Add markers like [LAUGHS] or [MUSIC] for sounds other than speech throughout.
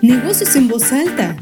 Negocios en voz alta.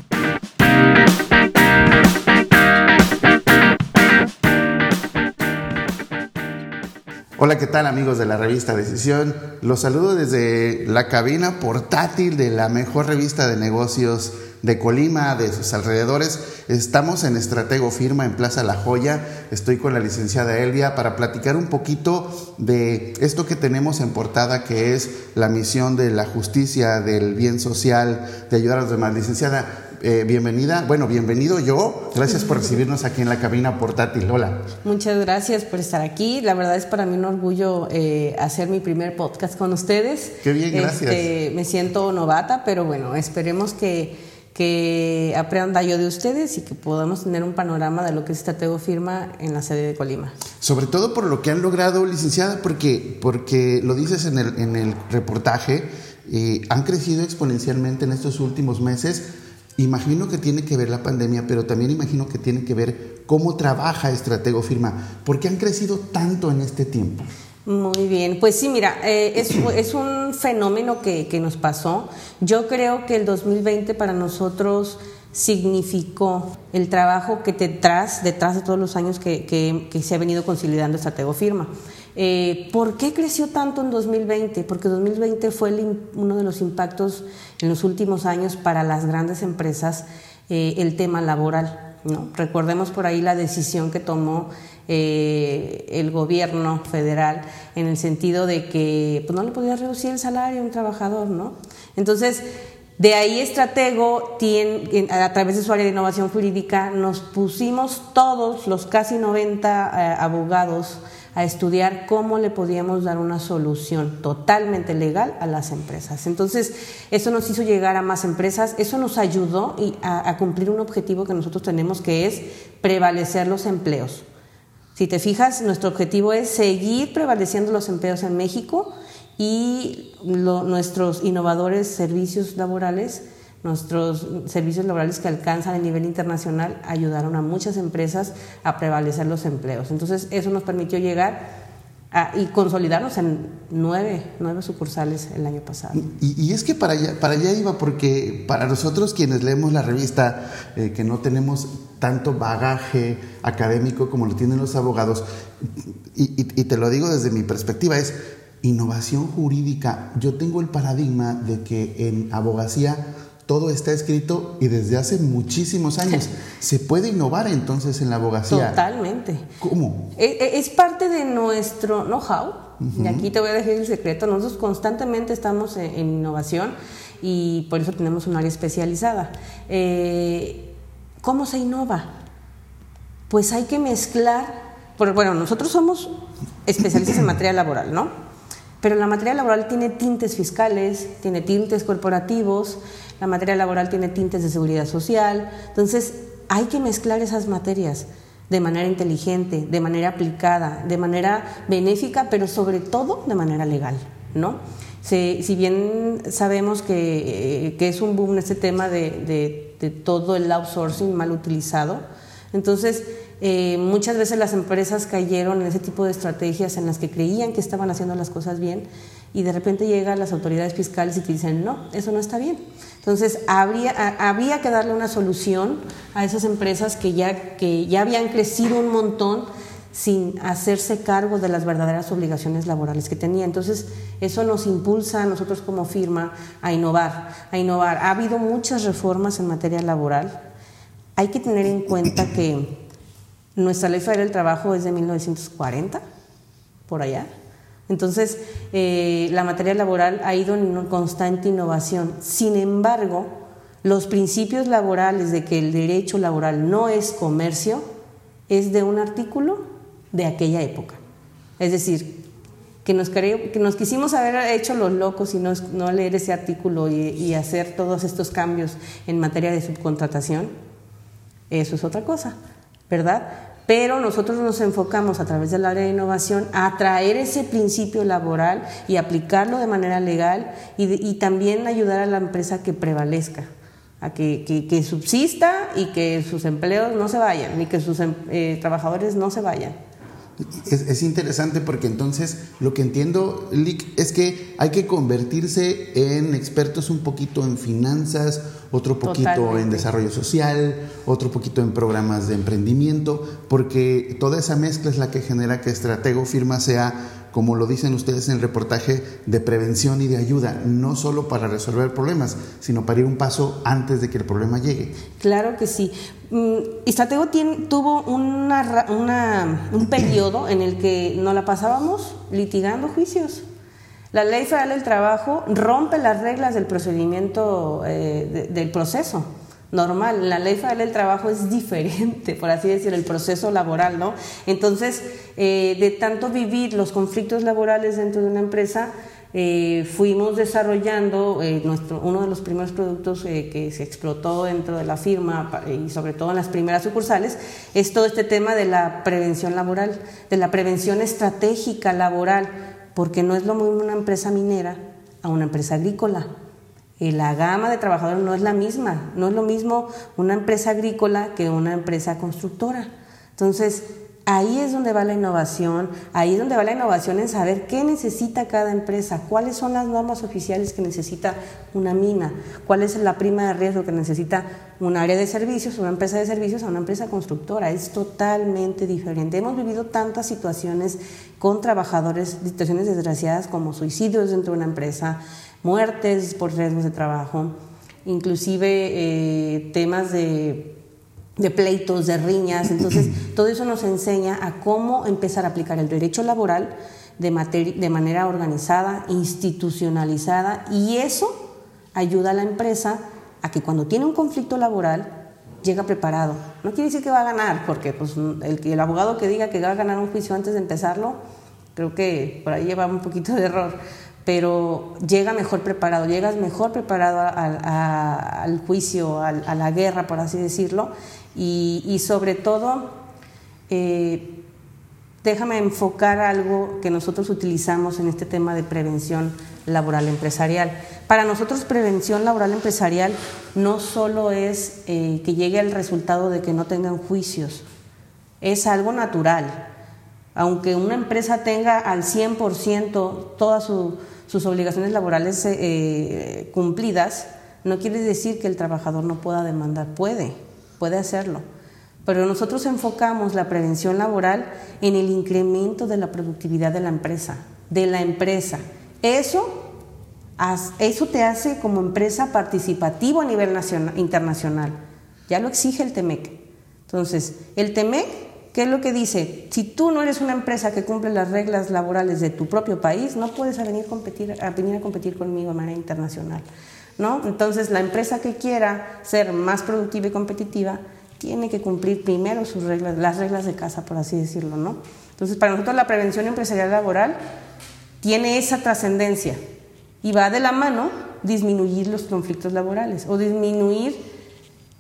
Hola, ¿qué tal amigos de la revista Decisión? Los saludo desde la cabina portátil de la mejor revista de negocios de Colima, de sus alrededores. Estamos en Estratego Firma en Plaza La Joya. Estoy con la licenciada Elvia para platicar un poquito de esto que tenemos en portada, que es la misión de la justicia, del bien social, de ayudar a los demás. Licenciada, eh, bienvenida, bueno, bienvenido yo. Gracias por recibirnos aquí en la cabina portátil. Hola. Muchas gracias por estar aquí. La verdad es para mí un orgullo eh, hacer mi primer podcast con ustedes. Qué bien, gracias. Este, me siento novata, pero bueno, esperemos que que aprenda yo de ustedes y que podamos tener un panorama de lo que es Estateo Firma en la sede de Colima. Sobre todo por lo que han logrado, licenciada, porque, porque lo dices en el, en el reportaje, eh, han crecido exponencialmente en estos últimos meses. Imagino que tiene que ver la pandemia, pero también imagino que tiene que ver cómo trabaja Estratego Firma. ¿Por qué han crecido tanto en este tiempo? Muy bien, pues sí, mira, eh, es, [CLEARS THROAT] es, un fenómeno que, que, nos pasó. Yo creo que el 2020 para nosotros significó el trabajo que detrás, detrás de todos los años que, que, se ha venido consolidando Estratego Firma. Eh, ¿Por qué creció tanto en 2020? Porque 2020 fue el, uno de los impactos en los últimos años para las grandes empresas, eh, el tema laboral. ¿no? Recordemos por ahí la decisión que tomó eh, el gobierno federal en el sentido de que pues, no le podía reducir el salario a un trabajador, ¿no? Entonces, de ahí Estratego, tiene, a través de su área de innovación jurídica, nos pusimos todos, los casi 90 eh, abogados, a estudiar cómo le podíamos dar una solución totalmente legal a las empresas. Entonces, eso nos hizo llegar a más empresas, eso nos ayudó a, a cumplir un objetivo que nosotros tenemos, que es prevalecer los empleos. Si te fijas, nuestro objetivo es seguir prevaleciendo los empleos en México y nuestros innovadores servicios laborales, nuestros servicios laborales que alcanzan el nivel internacional, ayudaron a muchas empresas a prevalecer los empleos. Entonces, eso nos permitió llegar y consolidarnos en nueve, nueve sucursales el año pasado. Y, es que para allá, para allá iba, porque para nosotros quienes leemos la revista, eh, que no tenemos tanto bagaje académico como lo tienen los abogados, y, te lo digo desde mi perspectiva, es innovación jurídica. Yo tengo el paradigma de que en abogacía todo está escrito y desde hace muchísimos años. [LAUGHS] ¿Se puede innovar entonces en la abogacía? Totalmente. ¿Cómo? E, e, es, parte de nuestro know-how. Y aquí te voy a dejar el secreto. Nosotros constantemente estamos en, innovación y por eso tenemos un área especializada. Eh, ¿Cómo se innova? Pues hay que mezclar, bueno, nosotros somos especialistas en materia laboral, ¿no? Pero la materia laboral tiene tintes fiscales, tiene tintes corporativos, la materia laboral tiene tintes de seguridad social, entonces hay que mezclar esas materias de manera inteligente, de manera aplicada, de manera benéfica, pero sobre todo de manera legal, ¿no? si bien sabemos que, que, es un boom este tema de de todo el outsourcing mal utilizado. Entonces, eh, muchas veces las empresas cayeron en ese tipo de estrategias en las que creían que estaban haciendo las cosas bien y de repente llegan las autoridades fiscales y te dicen, no, eso no está bien. Entonces, habría, había que darle una solución a esas empresas que ya, que ya habían crecido un montón sin hacerse cargo de las verdaderas obligaciones laborales que tenía. Entonces, eso nos impulsa a nosotros como firma a innovar, a innovar. Ha habido muchas reformas en materia laboral. Hay que tener en cuenta que nuestra ley federal del trabajo es de 1940, por allá. Entonces, eh, la materia laboral ha ido en una constante innovación. Sin embargo, los principios laborales de que el derecho laboral no es comercio es de un artículo de aquella época. Es decir, que nos, que nos quisimos haber hecho los locos y no, no leer ese artículo y, hacer todos estos cambios en materia de subcontratación, eso es otra cosa, ¿verdad? Pero nosotros nos enfocamos a través del área de innovación a traer ese principio laboral y aplicarlo de manera legal y, también ayudar a la empresa que prevalezca, a que, que, subsista y que sus empleos no se vayan, ni que sus em, eh, trabajadores no se vayan. Es, interesante porque entonces lo que entiendo, Lick, es que hay que convertirse en expertos un poquito en finanzas, otro poquito en desarrollo social, otro poquito en programas de emprendimiento, porque toda esa mezcla es la que genera que Estratego Firma sea como lo dicen ustedes en el reportaje, de prevención y de ayuda, no solo para resolver problemas, sino para ir un paso antes de que el problema llegue. Claro que sí. Mm, tuvo una, un periodo en el que nos la pasábamos litigando juicios. La ley federal del trabajo rompe las reglas del procedimiento eh, del proceso normal. La ley federal del trabajo es diferente, por así decirlo, el proceso laboral, ¿no? Entonces, eh, de tanto vivir los conflictos laborales dentro de una empresa, eh, fuimos desarrollando eh, nuestro, uno de los primeros productos que se explotó dentro de la firma y sobre todo en las primeras sucursales, es todo este tema de la prevención laboral, de la prevención estratégica laboral, porque no es lo mismo una empresa minera a una empresa agrícola la gama de trabajadores no es la misma, no es lo mismo una empresa agrícola que una empresa constructora. Entonces, ahí es donde va la innovación, ahí es donde va la innovación en saber qué necesita cada empresa, cuáles son las normas oficiales que necesita una mina, cuál es la prima de riesgo que necesita un área de servicios, una empresa de servicios a una empresa constructora. Es totalmente diferente. Hemos vivido tantas situaciones con trabajadores, situaciones desgraciadas como suicidios dentro de una empresa, muertes por riesgos de trabajo, inclusive eh, temas de, pleitos, de riñas. Entonces, [CLEARS THROAT] todo eso nos enseña a cómo empezar a aplicar el derecho laboral de, de manera organizada, institucionalizada, y eso ayuda a la empresa a que cuando tiene un conflicto laboral llega preparado. No quiere decir que va a ganar, porque pues, el, el abogado que diga que va a ganar un juicio antes de empezarlo, creo que por ahí lleva un poquito de error pero llega mejor preparado, llegas mejor preparado al juicio, a, la guerra, por así decirlo, y, sobre todo, eh, déjame enfocar algo que nosotros utilizamos en este tema de prevención laboral empresarial. Para nosotros prevención laboral empresarial no solo es eh, que llegue al resultado de que no tengan juicios, es algo natural. Aunque una empresa tenga al 100% toda su sus obligaciones laborales eh, cumplidas, no quiere decir que el trabajador no pueda demandar, puede, puede hacerlo. Pero nosotros enfocamos la prevención laboral en el incremento de la productividad de la empresa, de la empresa. Eso, eso te hace como empresa participativo a nivel nacional, internacional. Ya lo exige el TEMEC. Entonces, el TEMEC ¿Qué es lo que dice? Si tú no eres una empresa que cumple las reglas laborales de tu propio país, no puedes venir a competir, a venir a competir conmigo de manera internacional. ¿no? Entonces, la empresa que quiera ser más productiva y competitiva tiene que cumplir primero sus reglas, las reglas de casa, por así decirlo. ¿no? Entonces, para nosotros la prevención empresarial laboral tiene esa trascendencia y va de la mano disminuir los conflictos laborales o disminuir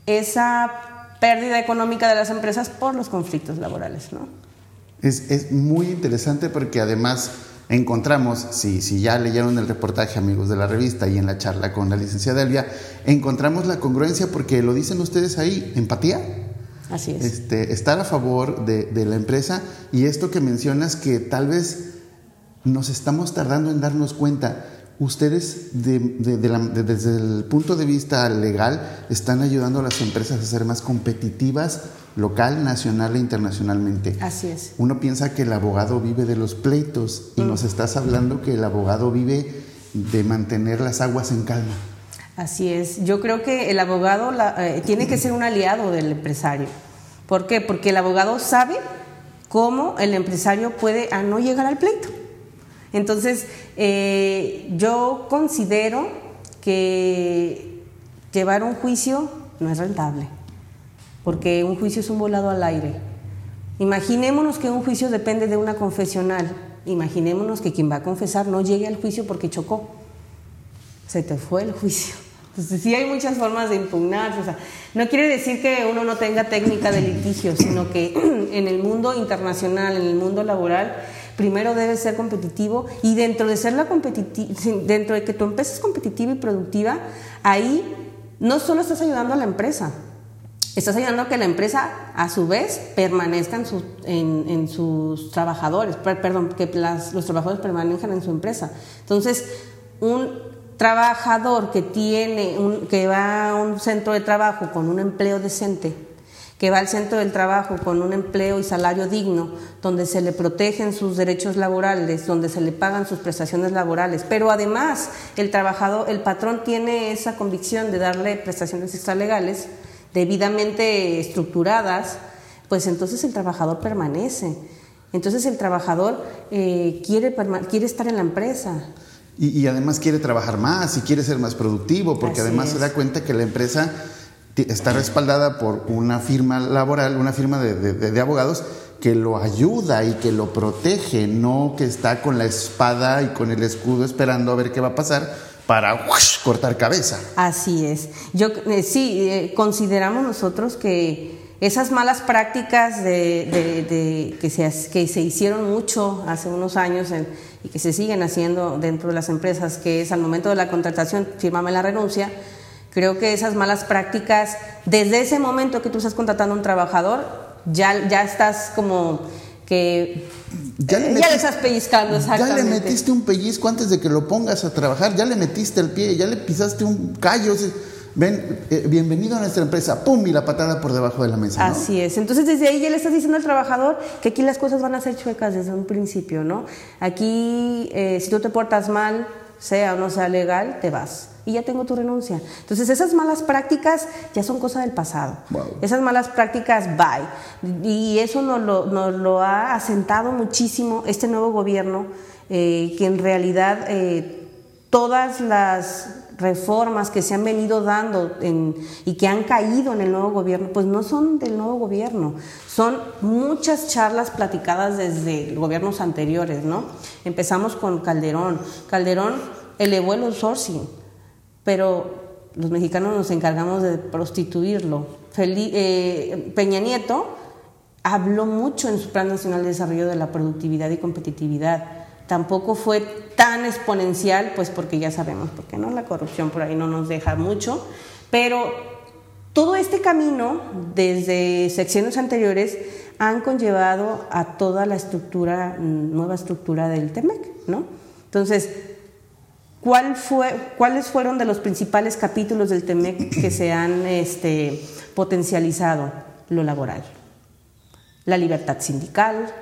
esa pérdida económica de las empresas por los conflictos laborales. ¿no? Es, es muy interesante porque además encontramos, si, si ya leyeron el reportaje amigos de la revista y en la charla con la licenciada Elvia, encontramos la congruencia porque lo dicen ustedes ahí, empatía. Así es. Este, estar a favor de, de la empresa y esto que mencionas que tal vez nos estamos tardando en darnos cuenta ustedes desde el punto de vista legal están ayudando a las empresas a ser más competitivas local, nacional e internacionalmente. Así es. Uno piensa que el abogado vive de los pleitos y mm. nos estás hablando que el abogado vive de mantener las aguas en calma. Así es. Yo creo que el abogado eh, tiene que ser un aliado del empresario. ¿Por qué? Porque el abogado sabe cómo el empresario puede a no llegar al pleito. Entonces, eh, yo considero que llevar un juicio no es rentable, porque un juicio es un volado al aire. Imaginémonos que un juicio depende de una confesional. Imaginémonos que quien va a confesar no llegue al juicio porque chocó. Se te fue el juicio. [LAUGHS] Entonces, sí hay muchas formas de impugnar. O sea, no quiere decir que uno no tenga técnica de litigio, sino que [CLEARS THROAT] en el mundo internacional, en el mundo laboral, primero debes ser competitivo y dentro de ser la dentro de que tu empresa es competitiva y productiva, ahí no solo estás ayudando a la empresa, estás ayudando a que la empresa, a su vez, permanezca en, en, sus trabajadores, perdón, que los trabajadores permanezcan en su empresa. Entonces, un trabajador que tiene, un, que va a un centro de trabajo con un empleo decente, que va al centro del trabajo con un empleo y salario digno, donde se le protegen sus derechos laborales, donde se le pagan sus prestaciones laborales, pero además el trabajador, el patrón tiene esa convicción de darle prestaciones extralegales debidamente estructuradas, pues entonces el trabajador permanece. Entonces el trabajador eh, quiere, quiere estar en la empresa. Y, además quiere trabajar más y quiere ser más productivo, porque además se da cuenta que la empresa está respaldada por una firma laboral, una firma de, abogados que lo ayuda y que lo protege, no que está con la espada y con el escudo esperando a ver qué va a pasar para cortar cabeza. Así es. Yo eh, sí eh, consideramos nosotros que esas malas prácticas de, que, se, que se hicieron mucho hace unos años y que se siguen haciendo dentro de las empresas, que es al momento de la contratación, firmame la renuncia, Creo que esas malas prácticas, desde ese momento que tú estás contratando a un trabajador, ya, ya estás como que ya le, eh, estás pellizcando, exactamente. Ya le metiste un pellizco antes de que lo pongas a trabajar, ya le metiste el pie, ya le pisaste un callo. Ven, eh, bienvenido a nuestra empresa, pum, y la patada por debajo de la mesa. Así es. Entonces, desde ahí ya le estás diciendo al trabajador que aquí las cosas van a ser chuecas desde un principio, ¿no? Aquí, eh, si tú te portas mal, sea o no sea legal, te vas y ya tengo tu renuncia. Entonces esas malas prácticas ya son cosa del pasado. Esas malas prácticas, bye. Y eso nos lo, nos lo ha asentado muchísimo este nuevo gobierno, eh, que en realidad eh, todas las reformas que se han venido dando y que han caído en el nuevo gobierno, pues no son del nuevo gobierno, son muchas charlas platicadas desde gobiernos anteriores, ¿no? Empezamos con Calderón. Calderón elevó el outsourcing, pero los mexicanos nos encargamos de prostituirlo. Eh, Peña Nieto habló mucho en su Plan Nacional de Desarrollo de la Productividad y Competitividad. Tampoco fue tan exponencial, pues porque ya sabemos, porque no la corrupción por ahí no nos deja mucho, pero todo este camino, desde secciones anteriores, han conllevado a toda la estructura, nueva estructura del TEMEC, ¿no? Entonces, ¿Cuál fue, ¿Cuáles fueron de los principales capítulos del TEMEC que se han este, potencializado? Lo laboral, la libertad sindical,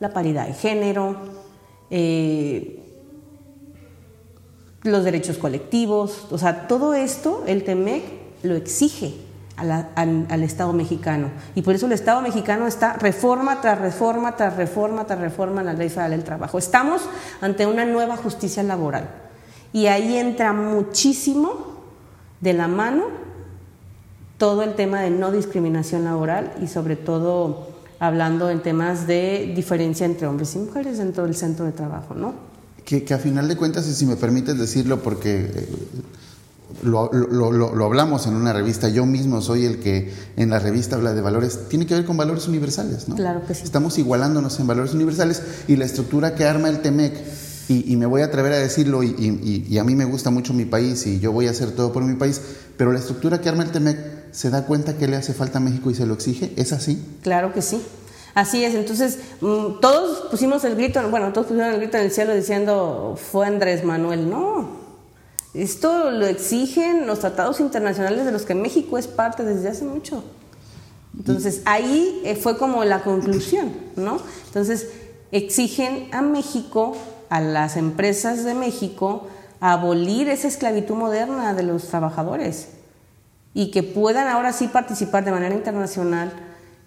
la paridad de género, eh, los derechos colectivos, o sea, todo esto el TEMEC lo exige al, Estado mexicano. Y por eso el Estado mexicano está reforma tras reforma, tras reforma, tras reforma en la ley federal del trabajo. Estamos ante una nueva justicia laboral. Y ahí entra muchísimo de la mano todo el tema de no discriminación laboral y sobre todo hablando en temas de diferencia entre hombres y mujeres dentro del centro de trabajo, ¿no? Que, a final de cuentas, y si me permites decirlo, porque eh, lo, lo, hablamos en una revista, yo mismo soy el que en la revista habla de valores, tiene que ver con valores universales, ¿no? Claro que sí. Estamos igualándonos en valores universales y la estructura que arma el TEMEC y, me voy a atrever a decirlo, y, a mí me gusta mucho mi país y yo voy a hacer todo por mi país, pero la estructura que arma el TEMEC se da cuenta que le hace falta a México y se lo exige, ¿es así? Claro que sí. Así es, entonces mm, todos pusimos el grito, bueno, todos pusieron el grito en el cielo diciendo fue Andrés Manuel, no. Esto lo exigen los tratados internacionales de los que México es parte desde hace mucho. Entonces ahí eh, fue como la conclusión, ¿no? Entonces exigen a México a las empresas de México a abolir esa esclavitud moderna de los trabajadores y que puedan ahora sí participar de manera internacional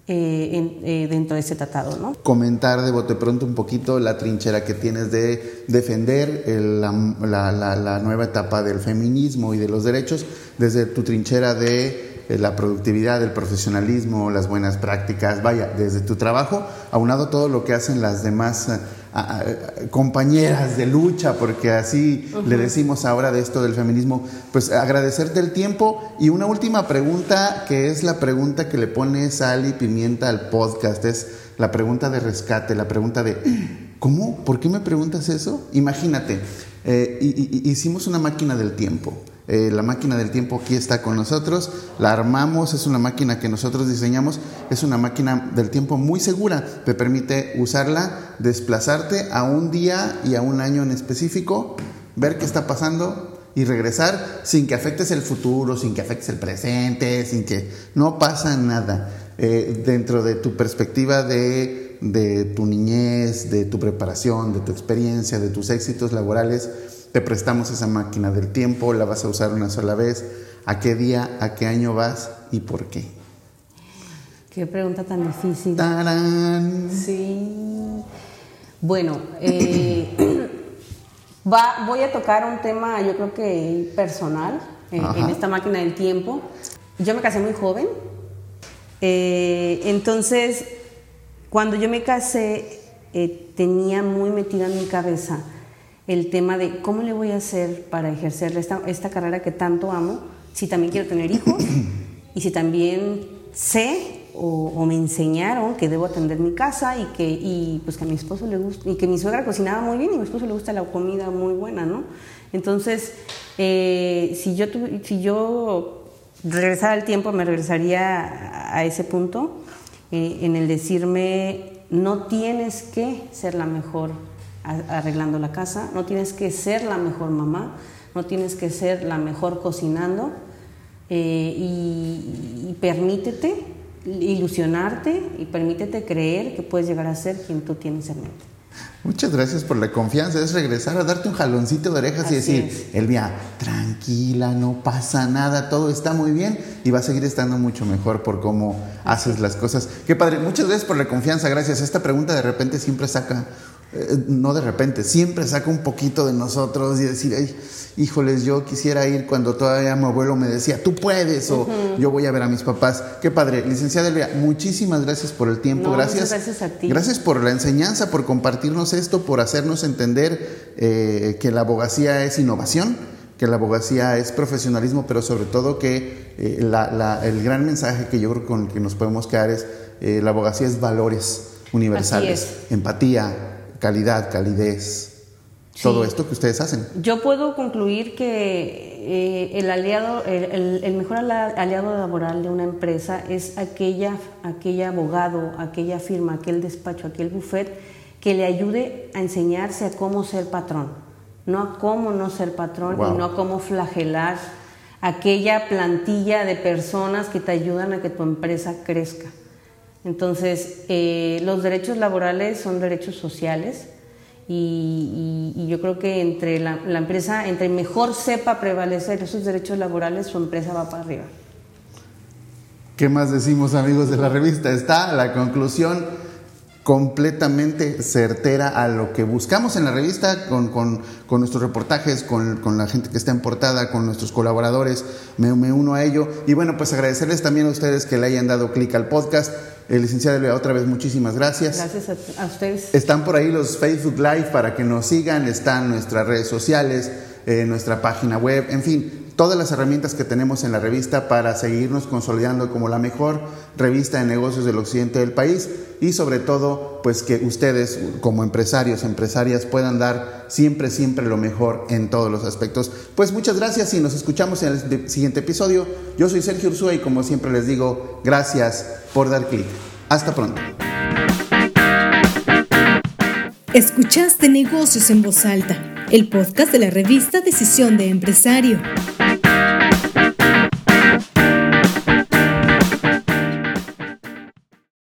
eh, eh, dentro de ese tratado. ¿no? Comentar de bote pronto un poquito la trinchera que tienes de defender la, la, nueva etapa del feminismo y de los derechos desde tu trinchera de eh, la productividad, el profesionalismo, las buenas prácticas, vaya, desde tu trabajo, aunado todo lo que hacen las demás compañeras de lucha, porque así le decimos ahora de esto del feminismo, pues agradecerte el tiempo y una última pregunta que es la pregunta que le pone sal y pimienta al podcast, es la pregunta de rescate, la pregunta de, ¿cómo? ¿Por qué me preguntas eso? Imagínate, eh, hicimos una máquina del tiempo Eh, la máquina del tiempo aquí está con nosotros, la armamos, es una máquina que nosotros diseñamos, es una máquina del tiempo muy segura, te permite usarla, desplazarte a un día y a un año en específico, ver qué está pasando y regresar sin que afectes el futuro, sin que afectes el presente, sin que no pasa nada. Eh, dentro de tu perspectiva de, de tu niñez, de tu preparación, de tu experiencia, de tus éxitos laborales, te prestamos esa máquina del tiempo, la vas a usar una sola vez, a qué día, a qué año vas y por qué. Qué pregunta tan difícil. ¡Tarán! Sí. Bueno, eh, [COUGHS] va, voy a tocar un tema, yo creo que personal, eh, en esta máquina del tiempo. Yo me casé muy joven, eh, entonces cuando yo me casé tenía muy metida en mi cabeza el tema de cómo le voy a hacer para ejercer esta, carrera que tanto amo, si también quiero tener hijos y si también sé o, me enseñaron que debo atender mi casa y que, pues que a mi esposo le gusta, y que mi suegra cocinaba muy bien y mi esposo le gusta la comida muy buena, ¿no? Entonces, eh, si, yo si yo regresara al tiempo, me regresaría a, ese punto en el decirme, no tienes que ser la mejor arreglando la casa, no tienes que ser la mejor mamá, no tienes que ser la mejor cocinando eh, y, permítete ilusionarte y permítete creer que puedes llegar a ser quien tú tienes en mente. Muchas gracias por la confianza. Es regresar a darte un jaloncito de orejas y decir, Elvia, tranquila, no pasa nada, todo está muy bien y va a seguir estando mucho mejor por cómo haces las cosas. Qué padre. Muchas gracias por la confianza. Gracias. Esta pregunta de repente siempre saca eh, no de repente, siempre saca un poquito de nosotros y decir, ay, híjoles, yo quisiera ir cuando todavía mi abuelo me decía, tú puedes, o yo voy a ver a mis papás. Qué padre. Licenciada Elia, muchísimas gracias por el tiempo, gracias. Gracias a ti. Gracias por la enseñanza, por compartirnos esto, por hacernos entender eh, que la abogacía es innovación que la abogacía es profesionalismo, pero sobre todo que eh, el gran mensaje que yo creo con el que nos podemos quedar es la abogacía es valores universales, empatía, calidad, calidez, todo esto que ustedes hacen. Yo puedo concluir que eh, el aliado, el, mejor aliado laboral de una empresa es aquella, aquella abogado, aquella firma, aquel despacho, aquel buffet que le ayude a enseñarse a cómo ser patrón, no a cómo no ser patrón y no a cómo flagelar aquella plantilla de personas que te ayudan a que tu empresa crezca. Entonces, eh, los derechos laborales son derechos sociales y, yo creo que entre la, empresa, entre mejor sepa prevalecer esos derechos laborales, su empresa va para arriba. ¿Qué más decimos amigos de la revista? Está la conclusión completamente certera a lo que buscamos en la revista con, nuestros reportajes, con, la gente que está en portada, con nuestros colaboradores. Me, me, uno a ello. Y bueno, pues agradecerles también a ustedes que le hayan dado clic al podcast. El licenciado Elvia, otra vez muchísimas gracias. Gracias a, ustedes. Están por ahí los Facebook Live para que nos sigan, están nuestras redes sociales, eh, nuestra página web, en fin, todas las herramientas que tenemos en la revista para seguirnos consolidando como la mejor revista de negocios del occidente del país y sobre todo, pues que ustedes como empresarios, empresarias puedan dar siempre, siempre lo mejor en todos los aspectos. Pues muchas gracias y nos escuchamos en el siguiente episodio. Yo soy Sergio Ursúa y como siempre les digo, gracias por dar clic. Hasta pronto. Escuchaste Negocios en Voz Alta, el podcast de la revista Decisión de Empresario.